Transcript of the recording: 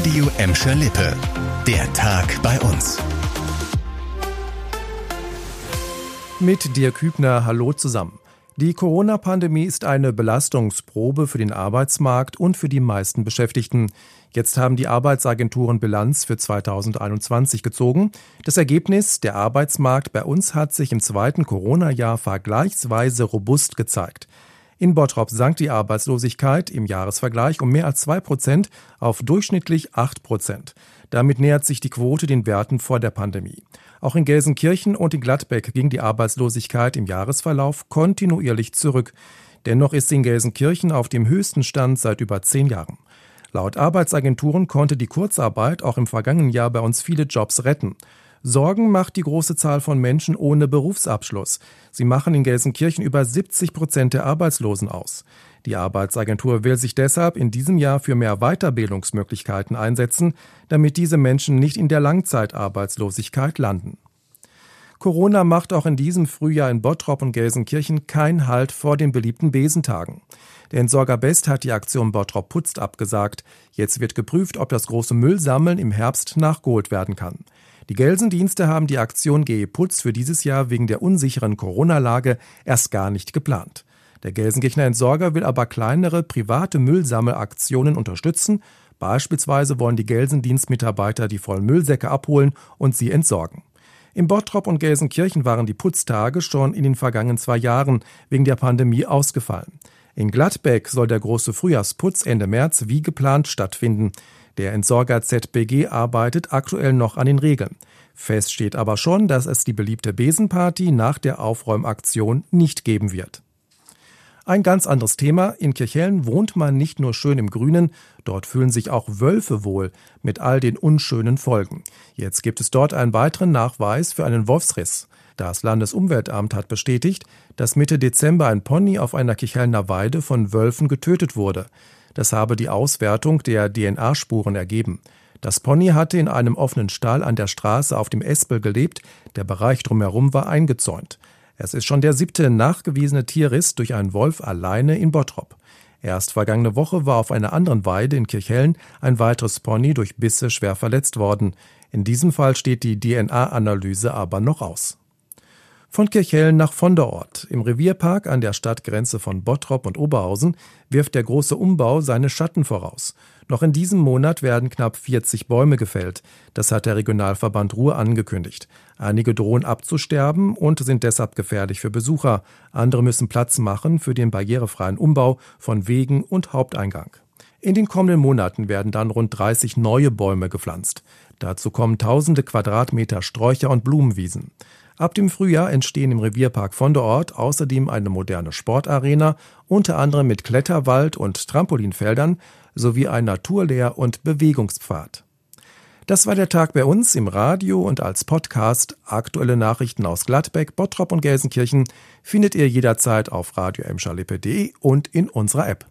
Radio Emscher Lippe. Der Tag bei uns. Mit dir Kübner, hallo zusammen. Die Corona-Pandemie ist eine Belastungsprobe für den Arbeitsmarkt und für die meisten Beschäftigten. Jetzt haben die Arbeitsagenturen Bilanz für 2021 gezogen. Das Ergebnis, der Arbeitsmarkt bei uns hat sich im zweiten Corona-Jahr vergleichsweise robust gezeigt. In Bottrop sank die Arbeitslosigkeit im Jahresvergleich um mehr als zwei Prozent auf durchschnittlich acht Prozent. Damit nähert sich die Quote den Werten vor der Pandemie. Auch in Gelsenkirchen und in Gladbeck ging die Arbeitslosigkeit im Jahresverlauf kontinuierlich zurück. Dennoch ist sie in Gelsenkirchen auf dem höchsten Stand seit über zehn Jahren. Laut Arbeitsagenturen konnte die Kurzarbeit auch im vergangenen Jahr bei uns viele Jobs retten. Sorgen macht die große Zahl von Menschen ohne Berufsabschluss. Sie machen in Gelsenkirchen über 70 Prozent der Arbeitslosen aus. Die Arbeitsagentur will sich deshalb in diesem Jahr für mehr Weiterbildungsmöglichkeiten einsetzen, damit diese Menschen nicht in der Langzeitarbeitslosigkeit landen. Corona macht auch in diesem Frühjahr in Bottrop und Gelsenkirchen kein Halt vor den beliebten Besentagen. Der Entsorger Best hat die Aktion Bottrop putzt abgesagt. Jetzt wird geprüft, ob das große Müllsammeln im Herbst nachgeholt werden kann. Die Gelsendienste haben die Aktion GE Putz für dieses Jahr wegen der unsicheren Corona-Lage erst gar nicht geplant. Der Gelsenkirchener Entsorger will aber kleinere private Müllsammelaktionen unterstützen. Beispielsweise wollen die Gelsendienstmitarbeiter die vollen Müllsäcke abholen und sie entsorgen. In Bottrop und Gelsenkirchen waren die Putztage schon in den vergangenen zwei Jahren wegen der Pandemie ausgefallen. In Gladbeck soll der große Frühjahrsputz Ende März wie geplant stattfinden. Der Entsorger ZBG arbeitet aktuell noch an den Regeln. Fest steht aber schon, dass es die beliebte Besenparty nach der Aufräumaktion nicht geben wird. Ein ganz anderes Thema. In Kirchhellen wohnt man nicht nur schön im Grünen, dort fühlen sich auch Wölfe wohl mit all den unschönen Folgen. Jetzt gibt es dort einen weiteren Nachweis für einen Wolfsriss. Das Landesumweltamt hat bestätigt, dass Mitte Dezember ein Pony auf einer Kirchhellner Weide von Wölfen getötet wurde. Das habe die Auswertung der DNA-Spuren ergeben. Das Pony hatte in einem offenen Stall an der Straße auf dem Espel gelebt, der Bereich drumherum war eingezäunt. Es ist schon der siebte nachgewiesene Tierriss durch einen Wolf alleine in Bottrop. Erst vergangene Woche war auf einer anderen Weide in Kirchhellen ein weiteres Pony durch Bisse schwer verletzt worden. In diesem Fall steht die DNA-Analyse aber noch aus. Von Kirchhellen nach Vonderort. Im Revierpark an der Stadtgrenze von Bottrop und Oberhausen wirft der große Umbau seine Schatten voraus. Noch in diesem Monat werden knapp 40 Bäume gefällt. Das hat der Regionalverband Ruhr angekündigt. Einige drohen abzusterben und sind deshalb gefährlich für Besucher. Andere müssen Platz machen für den barrierefreien Umbau von Wegen und Haupteingang. In den kommenden Monaten werden dann rund 30 neue Bäume gepflanzt. Dazu kommen tausende Quadratmeter Sträucher und Blumenwiesen. Ab dem Frühjahr entstehen im Revierpark von der Ort außerdem eine moderne Sportarena, unter anderem mit Kletterwald und Trampolinfeldern sowie ein Naturlehr- und Bewegungspfad. Das war der Tag bei uns im Radio und als Podcast. Aktuelle Nachrichten aus Gladbeck, Bottrop und Gelsenkirchen findet ihr jederzeit auf radio und in unserer App.